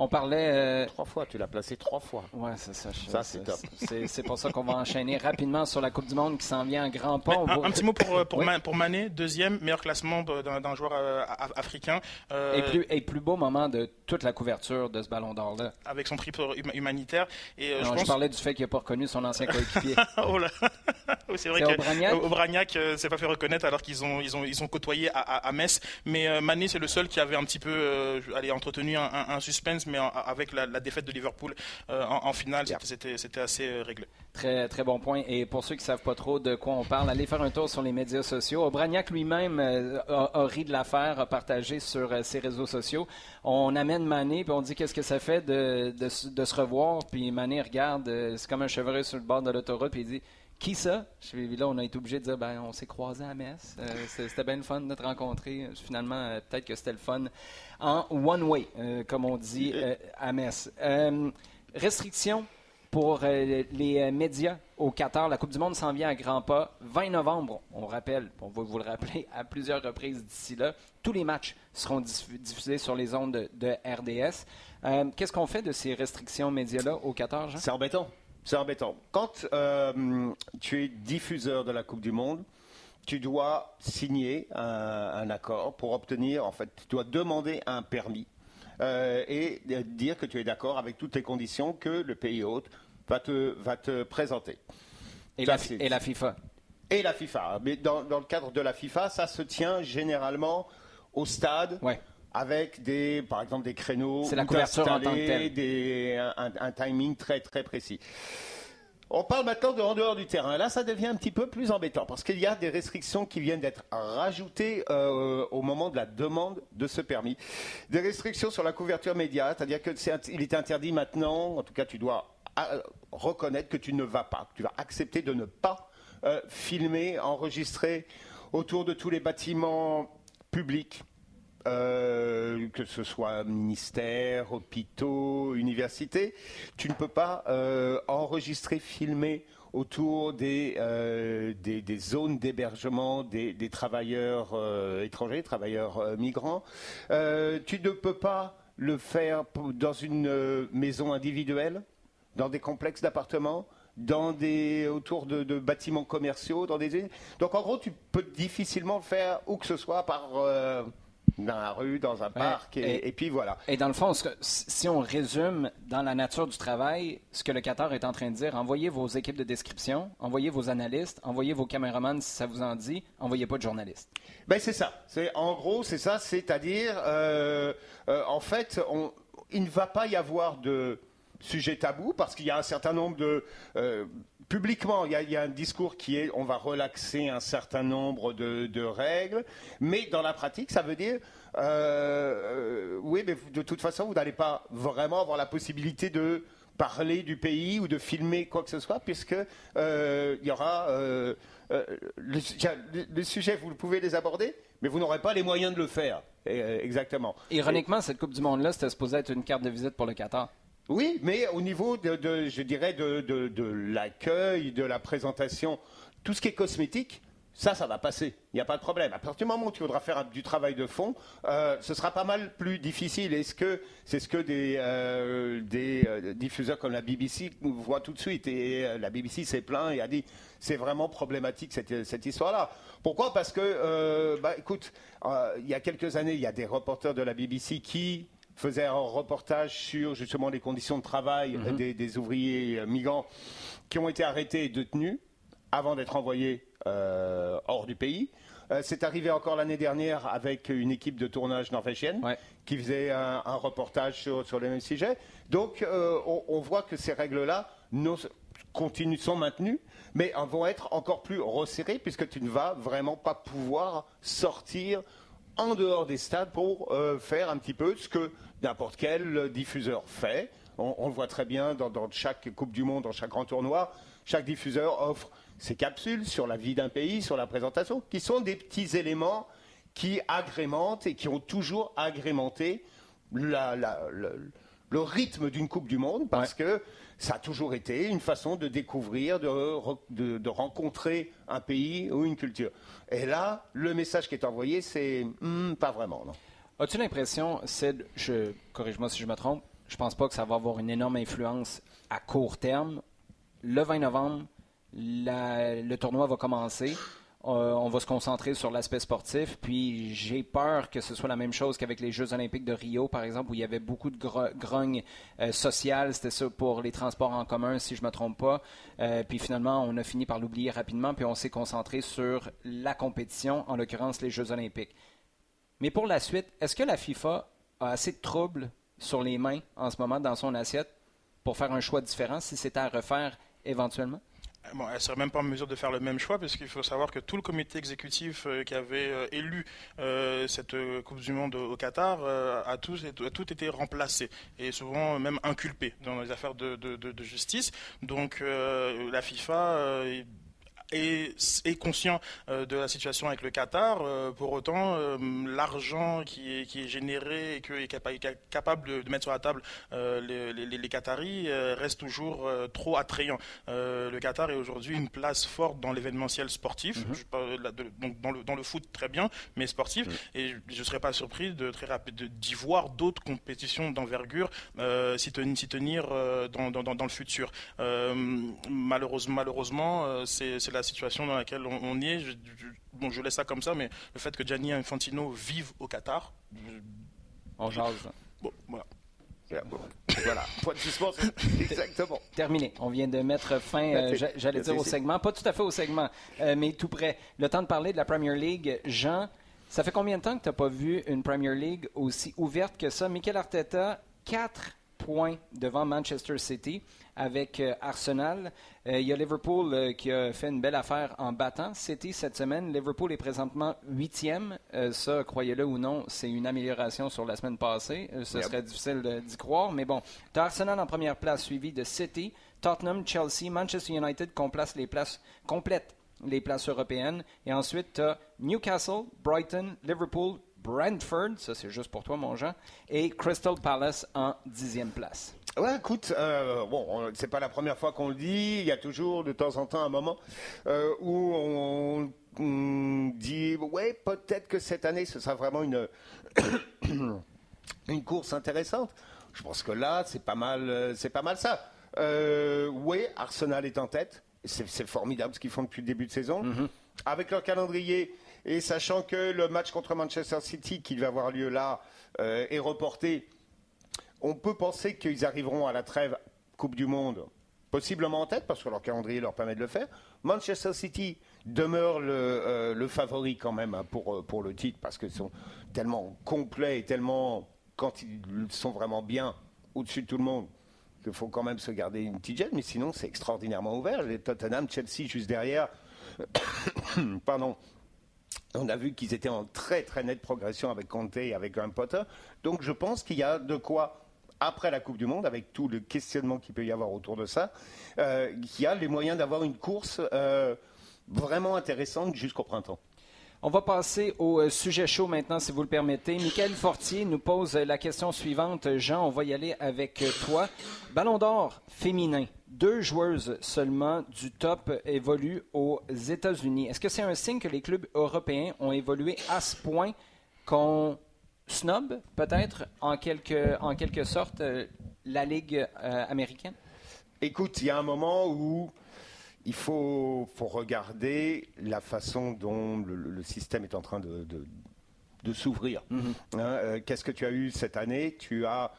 On parlait. Trois fois, tu l'as placé trois fois. Ouais, c'est ça. Ça, c'est top. C'est pour ça qu'on va enchaîner rapidement sur la Coupe du Monde qui s'en vient en grand pas. Un, petit mot pour, pour, pour, Mané, deuxième, meilleur classement d'un joueur africain. Et, plus, et plus beau moment de toute la couverture de ce ballon d'or-là. Avec son prix humanitaire. Et, je, pense... parlais du fait qu'il n'a pas reconnu son ancien coéquipier. oh là C'est vrai qu'Aubragnac ne s'est pas fait reconnaître alors qu'ils ont, ils ont, ils ont côtoyé à, à, Metz. Mais Mané, c'est le seul qui avait un petit peu allez, entretenu un, un, suspense, mais avec la, défaite de Liverpool en, finale, c'était assez réglé. Très, très bon point. Et pour ceux qui ne savent pas trop de quoi on parle, allez faire un tour sur les médias sociaux. Aubragnac lui-même euh, a, ri de l'affaire, a partagé sur euh, ses réseaux sociaux. On amène Mané, puis on dit qu'est-ce que ça fait de, de, se revoir. Puis Mané regarde, euh, c'est comme un chevreuil sur le bord de l'autoroute, puis il dit qui ça? Là, on a été obligé de dire, ben, on s'est croisés à Metz. c'était bien le fun de te rencontrer. Finalement, peut-être que c'était le fun en one way, comme on dit à Metz. restriction pour euh, les euh, médias au Qatar. La Coupe du Monde s'en vient à grands pas. 20 novembre, on rappelle, on va vous le rappeler à plusieurs reprises d'ici là. Tous les matchs seront diffusés sur les ondes de, RDS. Euh, qu'est-ce qu'on fait de ces restrictions médias-là au Qatar, Jean? C'est embêtant. C'est embêtant. Quand tu es diffuseur de la Coupe du Monde, tu dois signer un, un, accord pour obtenir, en fait, tu dois demander un permis euh, et dire que tu es d'accord avec toutes les conditions que le pays hôte va te, va te présenter. Et, la, et la, FIFA Et la FIFA. Mais dans, dans, le cadre de la FIFA, ça se tient généralement au stade. Avec des, par exemple, des créneaux, C'est la couverture en tant que des, un, un, timing très très précis. On parle maintenant de en dehors du terrain. Là, ça devient un petit peu plus embêtant parce qu'il y a des restrictions qui viennent d'être rajoutées euh, au moment de la demande de ce permis. Des restrictions sur la couverture média, c'est-à-dire qu'il est interdit maintenant, en tout cas, tu dois euh, reconnaître que tu ne vas pas, tu vas accepter de ne pas euh, filmer, enregistrer autour de tous les bâtiments publics, euh, que ce soit ministère, hôpitaux, universités, tu ne peux pas euh, enregistrer, filmer autour des, euh, des, zones d'hébergement des, travailleurs étrangers, travailleurs migrants. tu ne peux pas le faire dans une maison individuelle, dans des complexes d'appartements dans des, autour de, bâtiments commerciaux, dans des donc en gros tu peux difficilement le faire où que ce soit par dans la rue, dans un parc, et, puis voilà. Et dans le fond, si on résume dans la nature du travail, ce que le Qatar est en train de dire, envoyez vos équipes de description, envoyez vos analystes, envoyez vos caméramans si ça vous en dit, envoyez pas de journalistes. Ben c'est ça. C'est en gros, c'est ça. C'est-à-dire, euh, euh, en fait, on, il ne va pas y avoir de sujet tabou parce qu'il y a un certain nombre de euh, publiquement, il y, a, un discours qui est on va relaxer un certain nombre de, règles, mais dans la pratique, ça veut dire euh, euh, oui, mais de toute façon, vous n'allez pas vraiment avoir la possibilité de parler du pays ou de filmer quoi que ce soit, puisque euh, il y aura le, sujet, vous pouvez les aborder, mais vous n'aurez pas les moyens de le faire. exactement. Ironiquement, cette Coupe du Monde-là, c'était supposé être une carte de visite pour le Qatar. Oui, mais au niveau de, je dirais, de, l'accueil, de la présentation, tout ce qui est cosmétique, ça, ça va passer. Il n'y a pas de problème. À partir du moment où tu voudras faire du travail de fond, euh, ce sera pas mal plus difficile. C'est ce que des, euh, euh, diffuseurs comme la BBC voient tout de suite Et la BBC s'est plaint et a dit c'est vraiment problématique cette, cette histoire-là. Pourquoi? Parce que, bah, écoute, il y a quelques années, il y a des reporters de la BBC qui faisait un reportage sur justement les conditions de travail mhm. des, ouvriers euh, migrants qui ont été arrêtés et détenus avant d'être envoyés euh, hors du pays. Euh, c'est arrivé encore l'année dernière avec une équipe de tournage norvégienne qui faisait un, reportage sur, sur les mêmes sujets. Donc on, voit que ces règles-là continuent, sont maintenues, mais vont être encore plus resserrées puisque tu ne vas vraiment pas pouvoir sortir en dehors des stades pour faire un petit peu ce que n'importe quel diffuseur fait. On, le voit très bien dans, chaque Coupe du Monde, dans chaque grand tournoi. Chaque diffuseur offre ses capsules sur la vie d'un pays, sur la présentation, qui sont des petits éléments qui agrémentent et qui ont toujours agrémenté le, rythme d'une Coupe du Monde, parce que ça a toujours été une façon de découvrir, de, rencontrer un pays ou une culture. Et là, le message qui est envoyé, c'est hmm, pas vraiment. As-tu l'impression, Sid, je, corrige-moi si je me trompe, je pense pas que ça va avoir une énorme influence à court terme. Le 20 novembre, le tournoi va commencer. Euh, on va se concentrer sur l'aspect sportif. Puis j'ai peur que ce soit la même chose qu'avec les Jeux olympiques de Rio, par exemple, où il y avait beaucoup de grogne euh, sociale. C'était ça pour les transports en commun, si je ne me trompe pas. Euh, puis finalement, on a fini par l'oublier rapidement, puis on s'est concentré sur la compétition, en l'occurrence les Jeux olympiques. Mais pour la suite, est-ce que la FIFA a assez de troubles sur les mains en ce moment dans son assiette pour faire un choix différent si c'était à refaire éventuellement? Bon, elle ne serait même pas en mesure de faire le même choix, parce qu'il faut savoir que tout le comité exécutif euh, qui avait euh, élu euh, cette Coupe du Monde au Qatar a, tout été remplacé, et souvent même inculpé dans les affaires de justice. Donc la FIFA est, conscient euh, de la situation avec le Qatar. Euh, pour autant, euh, l'argent qui est, qui est généré et qui est capable de mettre sur la table les, les, Qataris reste toujours trop attrayant. le Qatar est aujourd'hui une place forte dans l'événementiel sportif, mhm. dans, le, dans le foot très bien, mais sportif. Et je ne serais pas surpris de très d'y voir d'autres compétitions d'envergure s'y tenir, dans, dans, dans, le futur. malheureusement, malheureusement c'est la situation dans laquelle on, est. Je, bon, je laisse ça comme ça, mais le fait que Gianni Infantino vive au Qatar. En jase. Bon, voilà. voilà, point de exactement. Terminé. On vient de mettre fin, euh, j'allais dire au segment, pas tout à fait au segment, euh, mais tout près. Le temps de parler de la Premier League. Jean, ça fait combien de temps que tu n'as pas vu une Premier League aussi ouverte que ça? Michael Arteta, 4 points devant Manchester City avec euh, Arsenal. Euh, il y a Liverpool euh, qui a fait une belle affaire en battant City cette semaine. Liverpool est présentement huitième. ça, croyez-le ou non, c'est une amélioration sur la semaine passée. ce serait difficile d'y croire. Mais bon, tu as Arsenal en première place, suivi de City, Tottenham, Chelsea, Manchester United complètent les places, complètent les places européennes. Et ensuite, tu as Newcastle, Brighton, Liverpool, Brentford, ça c'est juste pour toi mon Jean, et Crystal Palace en dixième place. Ouais, écoute, euh, bon, c'est pas la première fois qu'on le dit. Il y a toujours de temps en temps un moment euh, où on, dit, ouais, peut-être que cette année ce sera vraiment une une course intéressante. Je pense que là, c'est pas mal, euh, c'est pas mal ça. Euh, oui, Arsenal est en tête. C'est formidable ce qu'ils font depuis le début de saison. Mm-hmm. Avec leur calendrier et sachant que le match contre Manchester City qui va avoir lieu là est reporté on peut penser qu'ils arriveront à la trêve Coupe du Monde possiblement en tête, parce que leur calendrier leur permet de le faire. Manchester City demeure le, euh, favori quand même hein, pour, euh, pour le titre, parce qu'ils sont tellement complets et tellement, quand ils sont vraiment bien, au-dessus de tout le monde, qu'il faut quand même se garder une petite gêne, mais sinon c'est extraordinairement ouvert. Les Tottenham, Chelsea juste derrière, pardon, on a vu qu'ils étaient en très très nette progression avec Conte et avec Graham Potter. Donc je pense qu'il y a de quoi après la Coupe du Monde, avec tout le questionnement qu'il peut y avoir autour de ça, euh, qui a les moyens d'avoir une course euh, vraiment intéressante jusqu'au printemps. On va passer au euh, sujet chaud maintenant, si vous le permettez. Michael Fortier nous pose la question suivante. Jean, on va y aller avec toi. Ballon d'or féminin. Deux joueuses seulement du top évoluent aux États-Unis. Est-ce que c'est un signe que les clubs européens ont évolué à ce point qu'on snob, peut-être, en quelque, en quelque sorte, euh, la Ligue euh, américaine? Écoute, il y a un moment où il faut, faut regarder la façon dont le, système est en train de, de, s'ouvrir. Mm-hmm. Hein, euh, qu'est-ce que tu as eu cette année? Tu as,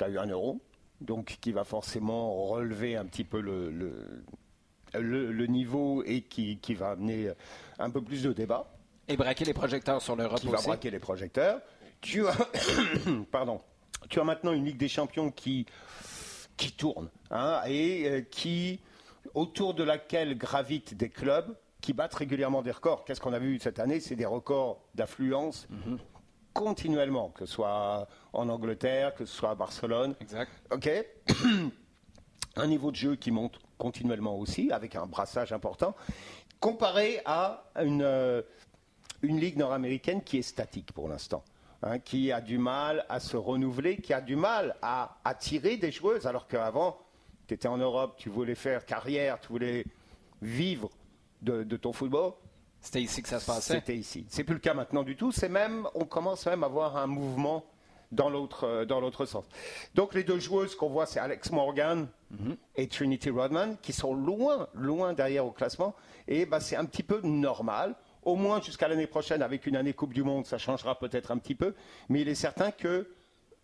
as eu un euro, donc qui va forcément relever un petit peu le, le, le niveau et qui, qui, va amener un peu plus de débat. Et braquer les projecteurs sur l'Europe aussi. Qui va braquer les projecteurs. Tu as, pardon, tu as maintenant une Ligue des Champions qui, qui tourne hein, et euh, qui, autour de laquelle gravitent des clubs qui battent régulièrement des records. Qu'est-ce qu'on a vu cette année? C'est des records d'affluence mhm. Continuellement, que ce soit en Angleterre, que ce soit à Barcelone. Exact. OK Un niveau de jeu qui monte continuellement aussi, avec un brassage important, comparé à une, euh, une ligue nord-américaine qui est statique pour l'instant. Hein, qui a du mal à se renouveler, qui a du mal à attirer des joueuses, alors qu'avant, tu étais en Europe, tu voulais faire carrière, tu voulais vivre de, ton football. C'était ici que ça se passait? C'était ici. C'est plus le cas maintenant du tout. C'est même, on commence même à voir un mouvement dans l'autre dans l'autre sens. Donc les deux joueuses qu'on voit, c'est Alex Morgan mhm. et Trinity Rodman, qui sont loin, loin derrière au classement. Et bah, c'est un petit peu normal. Au moins jusqu'à l'année prochaine, avec une année Coupe du Monde, ça changera peut-être un petit peu. Mais il est certain que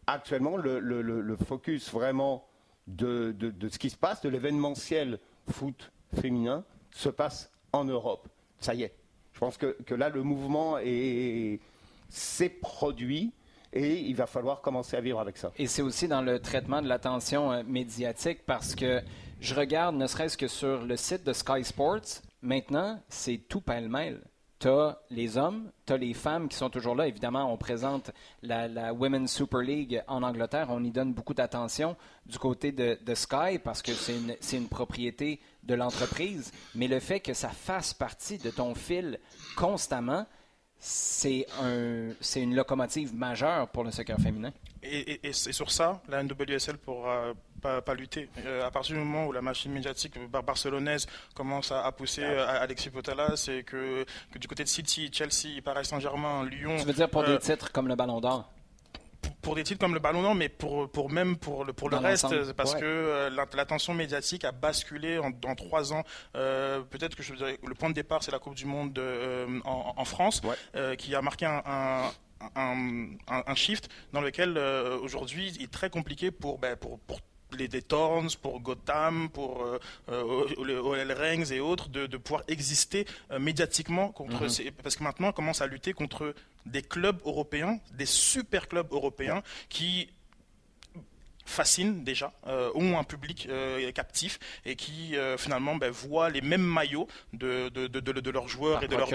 actuellement, le, focus vraiment de, ce qui se passe, de l'événementiel foot féminin, se passe en Europe. Ça y est. Je pense que, là, le mouvement s'est produit et il va falloir commencer à vivre avec ça. Et c'est aussi dans le traitement de l'attention euh, médiatique parce que je regarde, ne serait-ce que sur le site de Sky Sports, maintenant, c'est tout pêle-mêle tu as les hommes, tu as les femmes qui sont toujours là. Évidemment, on présente la, Women's Super League en Angleterre. On y donne beaucoup d'attention du côté de, Sky parce que c'est une, une, propriété de l'entreprise. Mais le fait que ça fasse partie de ton fil constamment, c'est un, une locomotive majeure pour le soccer féminin. Et, et, sur ça, la NWSL pourra pas, pas lutter. Euh, à partir du moment où la machine médiatique barcelonaise commence à, pousser ah. Alexis Potala, c'est que, que, du côté de City, Chelsea, Paris Saint-Germain, Lyon. Tu veux dire pour des euh, titres comme le Ballon d'Or? Pour des titres comme le Ballon d'Or, mais pour, pour même pour le, pour le reste, parce que euh, l'attention médiatique a basculé en, dans trois ans. Euh, peut-être que je dirais, le point de départ, c'est la Coupe du Monde euh, en, en, France, qui a marqué un, un un, un, shift dans lequel aujourd'hui il est très compliqué pour, ben, pour, pour les Thorns, pour Gotham, pour euh, euh, OL Rangs et autres, de, pouvoir exister euh, médiatiquement contre mhm. parce que maintenant on commence à lutter contre des clubs européens, des super clubs européens qui fascinent déjà, euh, ont un public euh, captif et qui euh, finalement ben, voient les mêmes maillots de, de, de, de leurs joueurs et de, leurs,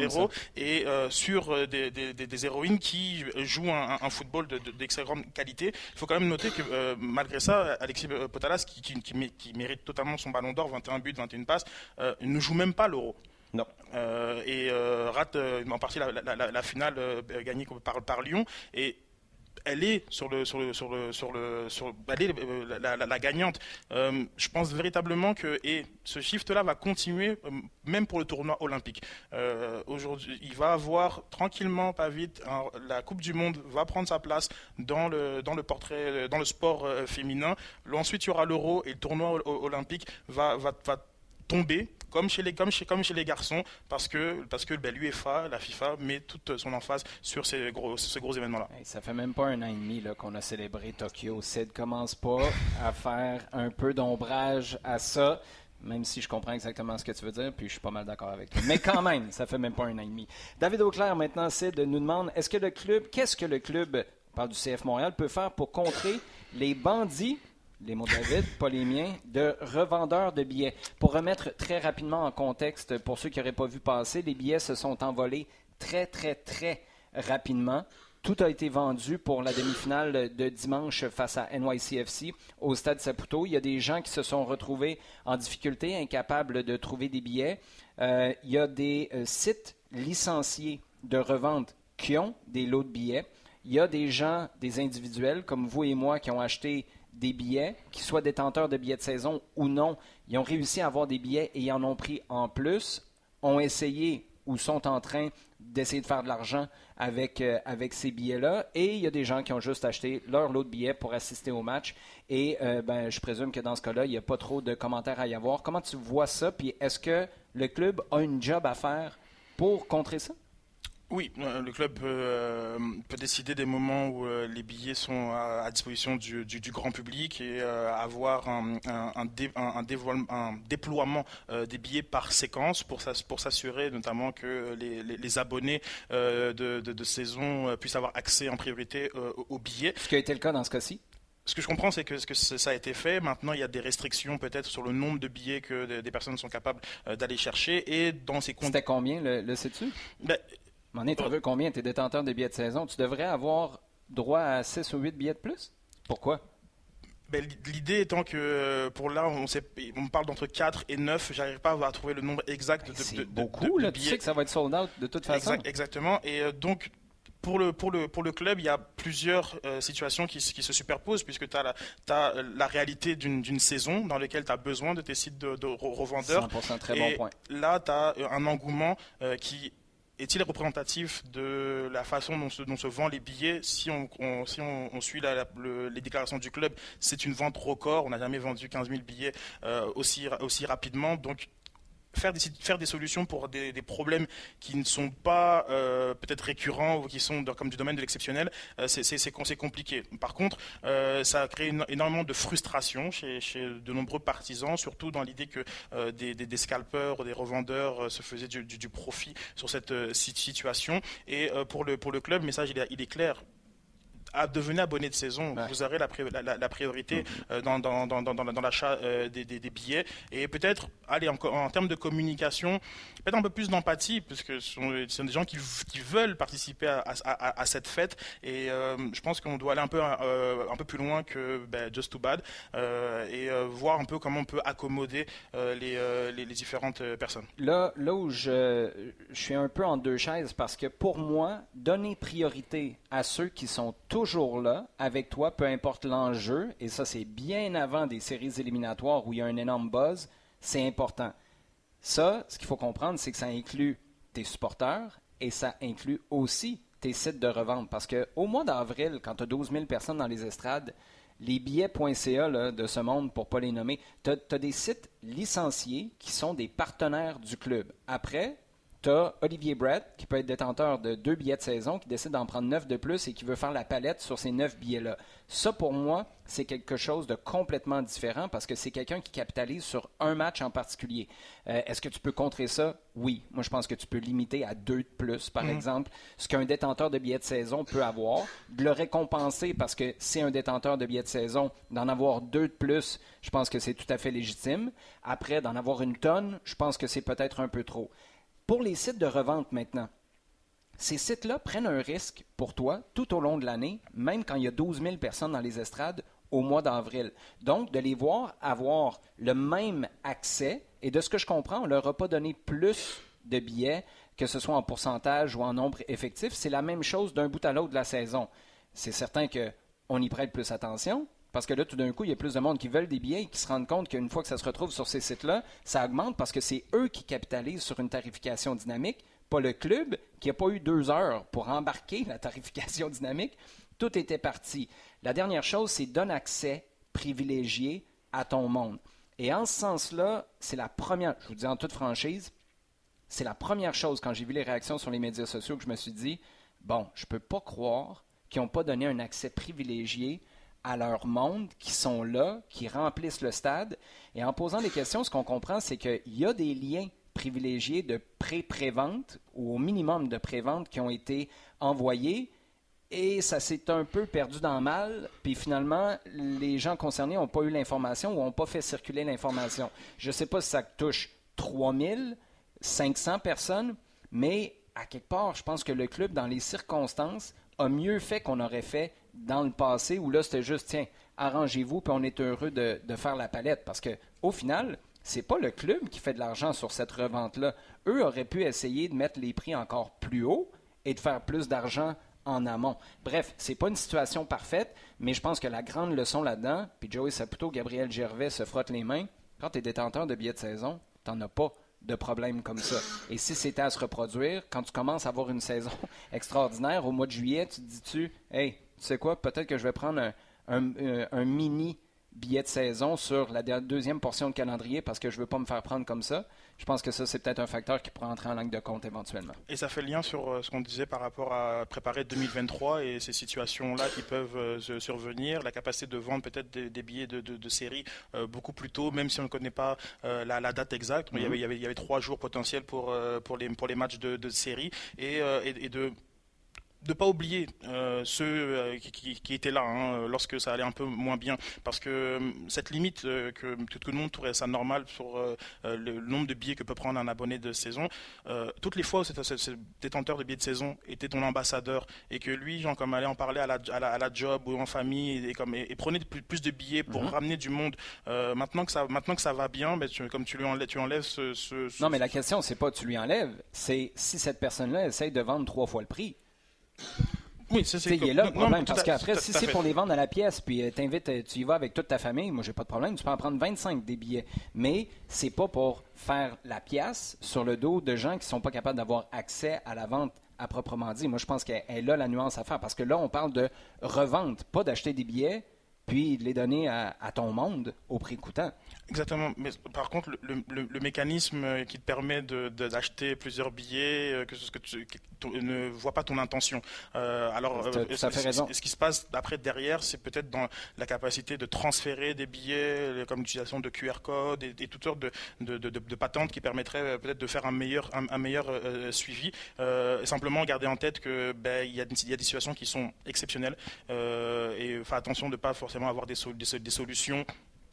héros et sur des, des, des, héroïnes qui jouent un, un football d'extrêmement qualité. Il faut quand même noter que malgré ça, Alexis Potalas, qui, qui, qui, mérite totalement son ballon d'or, 21 buts, 21 passes, ne joue même pas l'euro. Non. et rate en partie la, la, la, finale gagnée par, par Lyon. Et elle est sur le sur le sur le sur euh, la, gagnante. Euh, je pense véritablement que et ce shift-là va continuer euh, même pour le tournoi olympique. Aujourd'hui, il va avoir tranquillement, pas vite, la Coupe du Monde va prendre sa place dans le dans le portrait dans le sport féminin. Ensuite, il y aura l'Euro et le tournoi olympique va va, va tomber comme chez les, comme chez, comme chez les garçons, parce que, parce que ben, l'UEFA, la FIFA, met toute son emphase sur ces gros, ces gros événements-là. ça fait même pas un an et demi qu'on a célébré Tokyo. Sid commence pas à faire un peu d'ombrage à ça même si je comprends exactement ce que tu veux dire, puis je suis pas mal d'accord avec toi. Mais quand même, ça fait même pas un an et demi. David Auclair, maintenant, Sid, nous demande est-ce que le club, qu'est-ce que le club, par du CF Montréal, peut faire pour contrer les bandits les mots de David, pas les miens, de revendeurs de billets. Pour remettre très rapidement en contexte, pour ceux qui n'auraient pas vu passer, les billets se sont envolés très, très, très rapidement. Tout a été vendu pour la demi-finale de dimanche face à NYCFC au stade Saputo. Il y a des gens qui se sont retrouvés en difficulté, incapables de trouver des billets. Euh, il y a des euh, sites licenciés de revente qui ont des lots de billets. Il y a des gens, des individuels comme vous et moi, qui ont acheté des billets, qu'ils soient détenteurs de billets de saison ou non, ils ont réussi à avoir des billets et ils en ont pris en plus, ont essayé ou sont en train d'essayer de faire de l'argent avec, euh, ces billets-là. Et il y a des gens qui ont juste acheté leur lot de billets pour assister au match. Et euh, ben, je présume que dans ce cas-là, il n'y a pas trop de commentaires à y avoir. Comment tu vois ça? Puis est-ce que le club a une job à faire pour contrer ça? Oui, euh, le club euh, peut, décider des moments où euh, les billets sont à, disposition du, grand public et avoir un, déploiement des billets par séquence pour, s'assurer notamment que les, abonnés de, saison puissent avoir accès en priorité aux billets. Ce qui a été le cas dans ce cas-ci? Ce que je comprends, c'est que, ça a été fait. Maintenant, il y a des restrictions peut-être sur le nombre de billets que des personnes sont capables d'aller chercher. Et dans ces C'était combien, le, le sais-tu? Ben, Mané, tu veux combien Tu es détenteur des billets de saison? Tu devrais avoir droit à 6 ou 8 billets de plus? Pourquoi? Ben, L'idée étant que euh, pour là, on, on parle d'entre 4 et 9. J'arrive pas à trouver le nombre exact de, de, beaucoup, là, Tu sais que ça va être sold out de toute façon. exactement. Et euh, donc, pour le, pour, le, pour le club, il y a plusieurs euh, situations qui, qui, se superposent, puisque tu as, la, as la réalité d'une saison dans laquelle tu as besoin de tes sites de, revendeurs. très bon point. Là, tu as un engouement qui est-il représentatif de la façon dont se, vendent les billets Si on, suit les déclarations du club, c'est une vente record. On n'a jamais vendu 15 000 billets aussi, aussi rapidement. Donc faire des, faire des solutions pour des, problèmes qui ne sont pas euh, peut-être récurrents ou qui sont comme du domaine de l'exceptionnel, euh, c'est compliqué. Par contre, euh, ça a créé énormément de frustration chez, de nombreux partisans, surtout dans l'idée que des, des, scalpers ou des revendeurs se faisaient du, profit sur cette situation. Et pour, le, pour le club, le message il est clair à devenir abonné de saison. Vous aurez la, la, priorité euh, dans, dans, dans, dans l'achat euh, des, des, billets. Et peut-être, allez, en, en, termes de communication, peut-être un peu plus d'empathie, parce que ce sont, des gens qui, qui veulent participer à, à, à, cette fête. Et euh, je pense qu'on doit aller un peu, un peu plus loin que ben, Just Too Bad et voir un peu comment on peut accommoder les, les, les, différentes personnes. Là, là où je, je suis un peu en deux chaises, parce que pour moi, donner priorité à ceux qui sont toujours là avec toi, peu importe l'enjeu, et ça c'est bien avant des séries éliminatoires où il y a un énorme buzz, c'est important. Ça, ce qu'il faut comprendre, c'est que ça inclut tes supporters et ça inclut aussi tes sites de revente. Parce qu'au mois d'avril, quand tu as 12 000 personnes dans les estrades, les billets.ca de ce monde, pour ne pas les nommer, tu as, des sites licenciés qui sont des partenaires du club. Après, tu as Olivier Brett, qui peut être détenteur de deux billets de saison, qui décide d'en prendre neuf de plus et qui veut faire la palette sur ces neuf billets-là. Ça, pour moi, c'est quelque chose de complètement différent parce que c'est quelqu'un qui capitalise sur un match en particulier. Euh, est-ce que tu peux contrer ça? Oui. Moi, je pense que tu peux limiter à deux de plus, par mhm. exemple, ce qu'un détenteur de billets de saison peut avoir. De le récompenser parce que c'est un détenteur de billets de saison, d'en avoir deux de plus, je pense que c'est tout à fait légitime. Après, d'en avoir une tonne, je pense que c'est peut-être un peu trop. Pour les sites de revente maintenant, ces sites-là prennent un risque pour toi tout au long de l'année, même quand il y a 12 000 personnes dans les estrades au mois d'avril. Donc, de les voir avoir le même accès, et de ce que je comprends, on ne leur a pas donné plus de billets, que ce soit en pourcentage ou en nombre effectif. C'est la même chose d'un bout à l'autre de la saison. C'est certain qu'on y prête plus attention, parce que là, tout d'un coup, il y a plus de monde qui veulent des billets et qui se rendent compte qu'une fois que ça se retrouve sur ces sites-là, ça augmente parce que c'est eux qui capitalisent sur une tarification dynamique, pas le club qui n'a pas eu deux heures pour embarquer la tarification dynamique. Tout était parti. La dernière chose, c'est donne accès privilégié à ton monde. Et en ce sens-là, c'est la première, je vous dis en toute franchise, c'est la première chose quand j'ai vu les réactions sur les médias sociaux que je me suis dit, bon, je ne peux pas croire qu'ils n'ont pas donné un accès privilégié à leur monde, qui sont là, qui remplissent le stade. Et en posant des questions, ce qu'on comprend, c'est qu'il y a des liens privilégiés de pré-prévente ou au minimum de prévente qui ont été envoyés et ça s'est un peu perdu dans le mal. Puis finalement, les gens concernés n'ont pas eu l'information ou n'ont pas fait circuler l'information. Je ne sais pas si ça touche 3000, 500 personnes, mais à quelque part, je pense que le club, dans les circonstances, a mieux fait qu'on aurait fait dans le passé où là, c'était juste, tiens, arrangez-vous, puis on est heureux de, faire la palette. Parce que au final, c'est pas le club qui fait de l'argent sur cette revente-là. Eux auraient pu essayer de mettre les prix encore plus haut et de faire plus d'argent en amont. Bref, c'est pas une situation parfaite, mais je pense que la grande leçon là-dedans, puis Joey Saputo, Gabriel Gervais se frottent les mains, quand tu es détenteur de billets de saison, t'en as pas de problèmes comme ça. Et si c'était à se reproduire, quand tu commences à avoir une saison extraordinaire, au mois de juillet, tu te dis-tu, hey, sais quoi, peut-être que je vais prendre un, un, mini billet de saison sur la deuxième portion de calendrier parce que je ne veux pas me faire prendre comme ça. Je pense que ça, c'est peut-être un facteur qui pourrait entrer en ligne de compte éventuellement. Et ça fait lien sur euh, ce qu'on disait par rapport à préparer 2023 et ces situations-là qui peuvent euh, survenir, la capacité de vendre peut-être des, billets de, de, série euh, beaucoup plus tôt, même si on ne connaît pas la, date exacte. il, y avait, il, y avait, trois jours potentiels pour, pour, les, pour les matchs de, série et, et de de ne pas oublier euh, ceux euh, qui, étaient là hein, lorsque ça allait un peu moins bien. Parce que euh, cette limite que tout le monde trouverait ça normal sur le nombre de billets que peut prendre un abonné de saison, toutes les fois où ce détenteur de billets de saison était ton ambassadeur et que lui, genre, comme allait en parler à la, à la, job ou en famille et, comme, et, prenait plus, de billets pour mhm. ramener du monde, maintenant, que ça, maintenant que ça va bien, ben, comme tu lui enlèves, tu enlèves ce, Non, mais la question, c'est pas tu lui enlèves, c'est si cette personne-là essaye de vendre trois fois le prix. Oui, c'est Il est là le problème. parce qu'après, si c'est pour les vendre à la pièce, puis euh, t'invites, euh, tu y vas avec toute ta famille, moi, j'ai pas de problème. Tu peux en prendre 25 des billets. Mais c'est pas pour faire la pièce sur le dos de gens qui sont pas capables d'avoir accès à la vente à proprement dit. Moi, je pense qu'elle là la nuance à faire. Parce que là, on parle de revente, pas d'acheter des billets puis de les donner à, ton monde au prix coûtant. Exactement. Mais par contre, le, mécanisme qui te permet d'acheter de, plusieurs billets, euh, que, que tu ne voit pas ton intention. Euh, alors, ça fait raison. Ce qui se passe après derrière, c'est peut-être dans la capacité de transférer des billets, comme l'utilisation de QR code et, toutes sortes de, de, patentes qui permettraient euh, peut-être de faire un meilleur, un, meilleur suivi. simplement garder en tête que ben, il y, a, y, a des situations qui sont exceptionnelles et faire attention de ne pas forcément avoir des, des solutions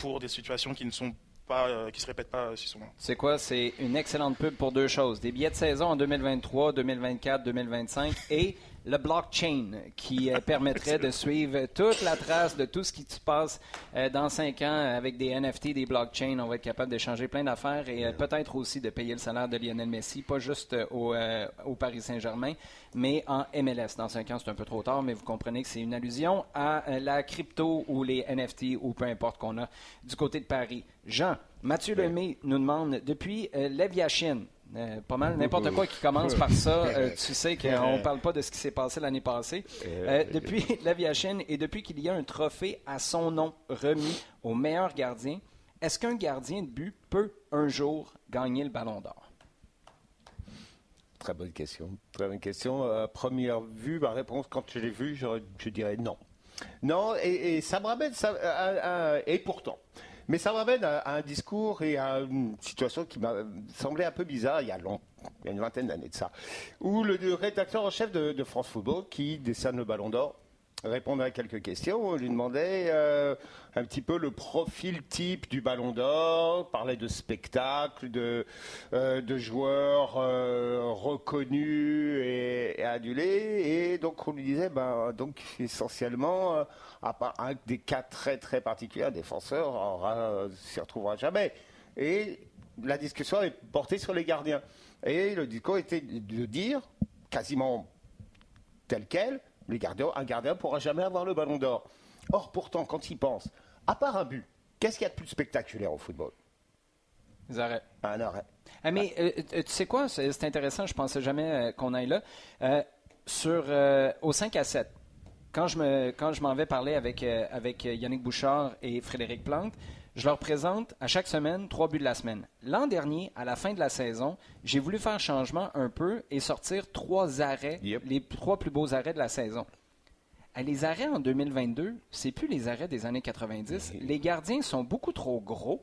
pour des situations qui ne sont pas, euh, qui se répètent pas si souvent. C'est quoi? C'est une excellente pub pour deux choses des billets de saison en 2023, 2024, 2025 et le blockchain qui euh, permettrait de suivre toute la trace de tout ce qui se passe euh, dans cinq ans avec des NFT, des blockchains. On va être capable d'échanger plein d'affaires et euh, peut-être aussi de payer le salaire de Lionel Messi, pas juste au, au Paris Saint-Germain, mais en MLS. Dans cinq ans, c'est un peu trop tard, mais vous comprenez que c'est une allusion à la crypto ou les NFT ou peu importe qu'on a du côté de Paris. Jean, Mathieu Lemay nous demande depuis Leviathan, euh, pas mal, n'importe quoi qui commence par ça, euh, tu sais qu'on ne parle pas de ce qui s'est passé l'année passée. Euh, depuis l'aviation et depuis qu'il y a un trophée à son nom remis au meilleur gardien, est-ce qu'un gardien de but peut un jour gagner le ballon d'or? Très bonne question. Très bonne question. première vue, ma réponse, quand je l'ai vu, je, dirais non. Non, et, ça me ramène, ça, et pourtant, mais ça m'amène à, un discours et à une situation qui m'a semblé un peu bizarre il y a, il y a une vingtaine d'années de ça, où le, rédacteur en chef de, France Football, qui décerne le Ballon d'Or, répondait à quelques questions. On lui demandait euh, un petit peu le profil type du Ballon d'Or, parlait de spectacles, de, euh, de joueurs euh, reconnus et, adulés. Et donc on lui disait, ben, donc essentiellement, à part un des cas très très particuliers, un défenseur s'y retrouvera jamais. Et la discussion est portée sur les gardiens. Et le discours était de dire, quasiment tel quel, les gardiens, un gardien ne pourra jamais avoir le ballon d'or. Or, pourtant, quand il pense, à part un but, qu'est-ce qu'il y a de plus spectaculaire au football? Les arrêts. Un arrêt. Ah, mais euh, euh, tu sais quoi, c'est intéressant, je ne pensais jamais euh, qu'on aille là. sur, au 5 à 7, quand je, me, quand je m'en vais parler avec, avec Yannick Bouchard et Frédéric Plante, je leur présente à chaque semaine trois buts de la semaine. L'an dernier, à la fin de la saison, j'ai voulu faire changement un peu et sortir trois arrêts, les trois plus beaux arrêts de la saison. Les arrêts en 2022, c'est plus les arrêts des années 90. Les gardiens sont beaucoup trop gros.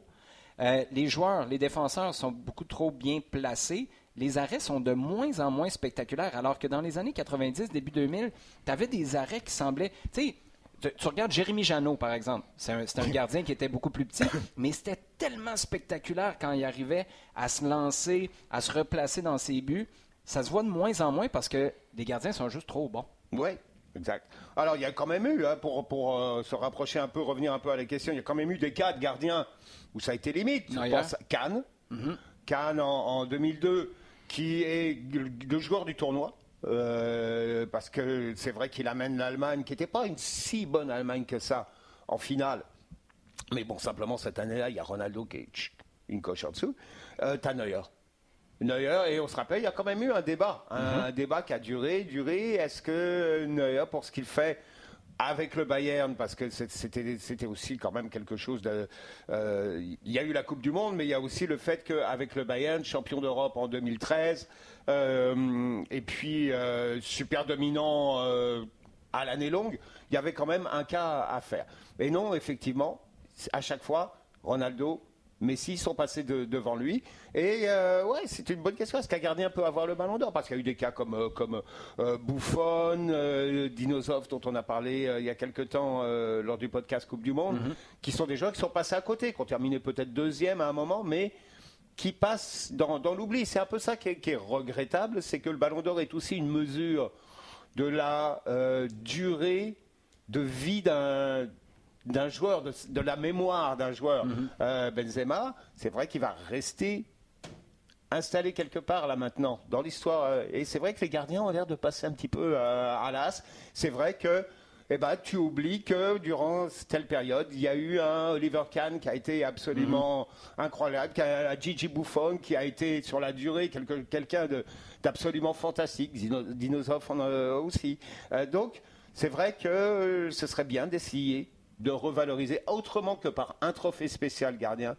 Euh, les joueurs, les défenseurs sont beaucoup trop bien placés. Les arrêts sont de moins en moins spectaculaires. Alors que dans les années 90, début 2000, tu avais des arrêts qui semblaient. Tu sais, tu, regardes Jérémy Janot, par exemple. C'est un, gardien qui était beaucoup plus petit, mais c'était tellement spectaculaire quand il arrivait à se lancer, à se replacer dans ses buts. Ça se voit de moins en moins parce que les gardiens sont juste trop bons. Oui, exact. Alors, il y a quand même eu, hein, pour, pour euh, se rapprocher un peu, revenir un peu à la question, il y a quand même eu des cas de gardiens où ça a été limite. Je pense à Cannes. Mm-hmm. Cannes en, 2002, qui est le joueur du tournoi. Euh, parce que c'est vrai qu'il amène l'Allemagne, qui n'était pas une si bonne Allemagne que ça, en finale. Mais bon, simplement, cette année-là, il y a Ronaldo qui est une coche en dessous. Euh, T'as Neuer. Neuer, et on se rappelle, il y a quand même eu un débat. Un, mhm. débat qui a duré, duré. Est-ce que Neuer, pour ce qu'il fait avec le Bayern, parce que c'était aussi quand même quelque chose de. Euh, il y a eu la Coupe du Monde, mais il y a aussi le fait qu'avec le Bayern, champion d'Europe en 2013, euh, et puis euh, super dominant à l'année longue, il y avait quand même un cas à faire. Et non, effectivement, à chaque fois, Ronaldo Messi sont passés devant lui. Et euh, ouais, c'est une bonne question. Est-ce qu'un gardien peut avoir le ballon d'or? Parce qu'il y a eu des cas comme, euh, comme euh, Buffon, Dinosov, dont on a parlé il y a quelque temps lors du podcast Coupe du Monde, mhm. qui sont des joueurs qui sont passés à côté, qui ont terminé peut-être deuxième à un moment, mais qui passent dans, l'oubli. C'est un peu ça qui est, qui est regrettable, c'est que le ballon d'or est aussi une mesure de la durée de vie d'un d'un joueur, de, la mémoire d'un joueur, mhm. euh, Benzema, c'est vrai qu'il va rester installé quelque part là maintenant dans l'histoire. euh, Et c'est vrai que les gardiens ont l'air de passer un petit peu euh, à l'as. C'est vrai que eh ben, tu oublies que durant telle période, il y a eu un Oliver Kahn qui a été absolument incroyable, qui a un Gigi Buffon qui a été sur la durée quelqu'un d'absolument fantastique, Dino- Dinosaure en a aussi. Euh, donc, c'est vrai que ce serait bien d'essayer de revaloriser autrement que par un trophée spécial gardien.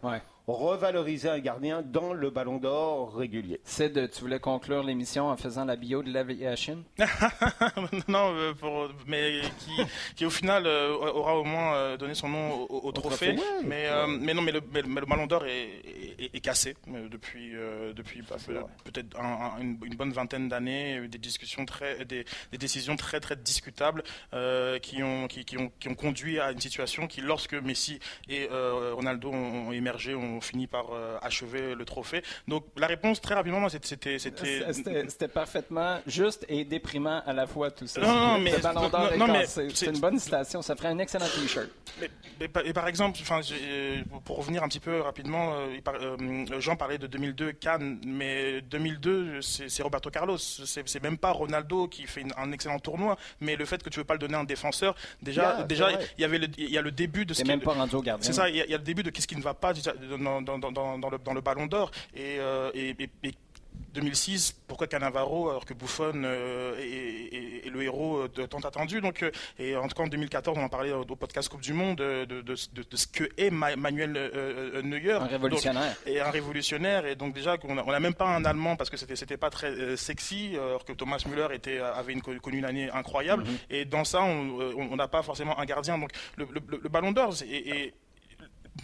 Revaloriser un gardien dans le ballon d'or régulier. Sid, tu voulais conclure l'émission en faisant la bio de Yashin? non, euh, pour, mais qui, qui au final euh, aura au moins euh, donné son nom au, au trophée. trophée, ouais. mais, euh, mais non, mais le, mais le- mais le ballon d'or est, est- est cassé depuis, euh, depuis bah, peut-être un- un- une, une bonne vingtaine d'années. Il y a eu des discussions très, des, des décisions très très discutables euh, qui, ont, qui, qui ont, qui ont conduit à une situation qui, lorsque Messi et euh, Ronaldo ont, ont émergé, ont fini par euh, achever le trophée. Donc la réponse très rapidement, c'était, c'était, parfaitement juste et déprimant à la fois tout ça. Non, non, mais- c'est- une bonne citation. Ça ferait un excellent t-shirt. Et par exemple, enfin, euh, pour revenir un petit peu rapidement, euh, Jean parlait de 2002 Cannes, mais 2002 c'est Roberto Carlos, c'est même pas Ronaldo qui fait un excellent tournoi, mais le fait que tu veux pas le donner à un défenseur, déjà, déjà, il y avait il y a le début de ce qui- même pas c'est ça, il y, a, le début de qu'est-ce qui ne va pas dans, dans, dans, dans, dans le, ballon d'or. Et, euh, et, et- et 2006, pourquoi Cannavaro alors que Buffon euh, est, est- est le héros euh, de tant attendu? Donc, euh, Et en tout cas en 2014, on en parlait au, au podcast Coupe du Monde de, ce que est Ma- Manuel euh, euh, Neuer. Un révolutionnaire. Donc, et un révolutionnaire et donc déjà on n'a même pas un allemand parce que c'était c'était pas très euh, sexy euh, alors que Thomas Müller était avait une, connu une année incroyable et dans ça on euh, n'a pas forcément un gardien donc le, le- le ballon d'or et, et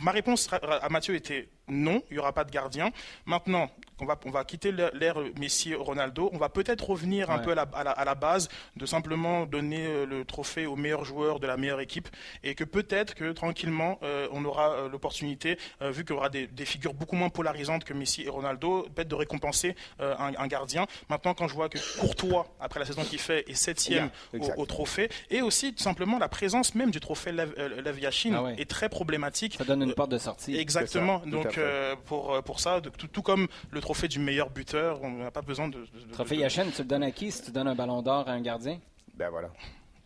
ma réponse à Mathieu était non, il n'y aura pas de gardien. Maintenant, on va, on va quitter l'ère Messi-Ronaldo. On va peut-être revenir un Ouais. peu à la, à la- à la base de simplement donner euh, le trophée au meilleur joueur de la meilleure équipe et que peut-être que tranquillement euh, on aura euh, l'opportunité, euh, vu qu'il y aura des, des figures beaucoup moins polarisantes que Messi et Ronaldo, peut-être de récompenser euh, un, un gardien. Maintenant, quand je vois que Courtois, après la saison qu'il fait, est septième Yeah, au, au trophée et aussi tout simplement la présence même du trophée Lev, Lev Yashin Ah ouais. est très problématique. Donne une porte de sortie. Exactement. Ça, Donc euh, pour euh, pour ça, de- tout, tout comme le trophée du meilleur buteur, on n'a pas besoin de. Trophée de- Yashin, tu le donnes à qui? Si tu donnes un ballon d'or à un gardien? Ben voilà.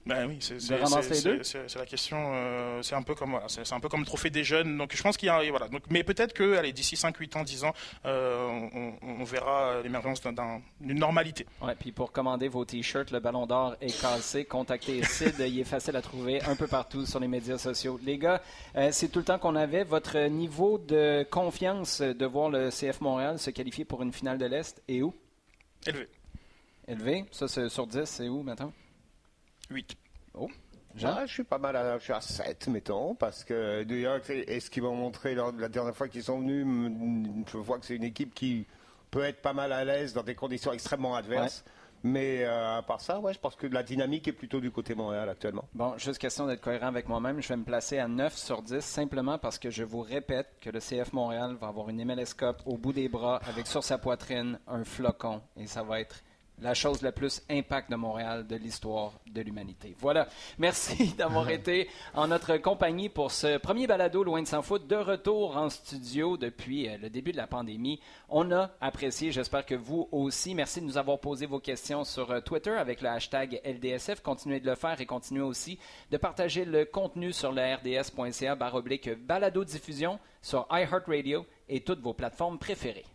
Ben oui, c'est la question. euh, c'est un peu comme voilà, c'est un peu comme le trophée des jeunes. Donc je pense qu'il y a voilà. Donc mais peut-être que allez d'ici 5, 8 ans, 10 ans, euh, on, verra l'émergence d'un- d'un- d'une normalité. Ouais, puis pour commander vos t-shirts, le ballon d'or est cassé. Contactez Sid, il est facile à trouver un peu partout sur les médias sociaux. Les gars, euh, c'est tout le temps qu'on avait. Votre niveau de confiance de voir le CF Montréal se qualifier pour une finale de l'Est est où? Élevé. Élevé? Ça, c'est sur 10, c'est où maintenant? 8. Jean? Ah, je suis pas mal à, je suis à 7, mettons, parce que New York, c'est- et ce qu'ils m'ont montré lors de la dernière fois qu'ils sont venus, je vois que c'est une équipe qui peut être pas mal à l'aise dans des conditions extrêmement adverses. Mais euh, à part ça, ouais, je pense que la dynamique est plutôt du côté Montréal actuellement. Bon, juste question d'être cohérent avec moi-même. Je vais me placer à 9 sur 10 simplement parce que je vous répète que le CF Montréal va avoir une MLS Cup au bout des bras avec sur sa poitrine un flocon et ça va être la chose la plus impact de Montréal de l'histoire de l'humanité. Voilà. Merci d'avoir été en notre compagnie pour ce premier balado Loin de s'en foot de retour en studio depuis euh, le début de la pandémie. On a apprécié, j'espère que vous aussi. Merci de nous avoir posé vos questions sur euh, Twitter avec le hashtag LDSF. Continuez de le faire et continuez aussi de partager le contenu sur le rds.ca balado diffusion sur iHeartRadio et toutes vos plateformes préférées.